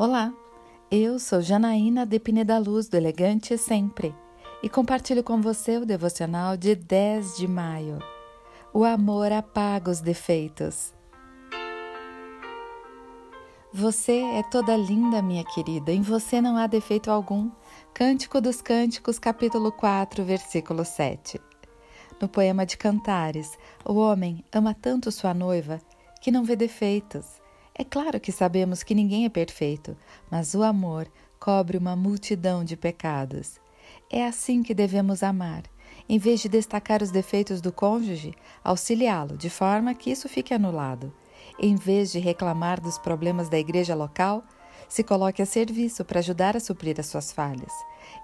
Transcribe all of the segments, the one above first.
Olá, eu sou Janaína de Pineda Luz do Elegante Sempre e compartilho com você o devocional de 10 de maio. O amor apaga os defeitos. Você é toda linda, minha querida, em você não há defeito algum. Cântico dos Cânticos, capítulo 4, versículo 7. No poema de Cantares, o homem ama tanto sua noiva que não vê defeitos é claro que sabemos que ninguém é perfeito, mas o amor cobre uma multidão de pecados. É assim que devemos amar. Em vez de destacar os defeitos do cônjuge, auxiliá-lo de forma que isso fique anulado. Em vez de reclamar dos problemas da igreja local, se coloque a serviço para ajudar a suprir as suas falhas.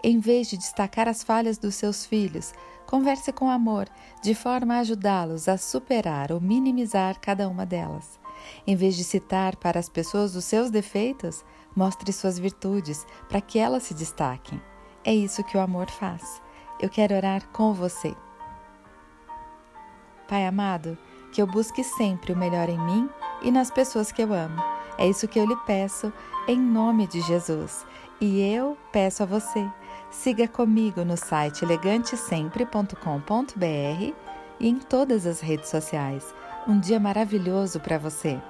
Em vez de destacar as falhas dos seus filhos, converse com amor, de forma a ajudá-los a superar ou minimizar cada uma delas. Em vez de citar para as pessoas os seus defeitos, mostre suas virtudes para que elas se destaquem. É isso que o amor faz. Eu quero orar com você. Pai amado, que eu busque sempre o melhor em mim e nas pessoas que eu amo. É isso que eu lhe peço, em nome de Jesus. E eu peço a você, siga comigo no site elegantesempre.com.br e em todas as redes sociais. Um dia maravilhoso para você!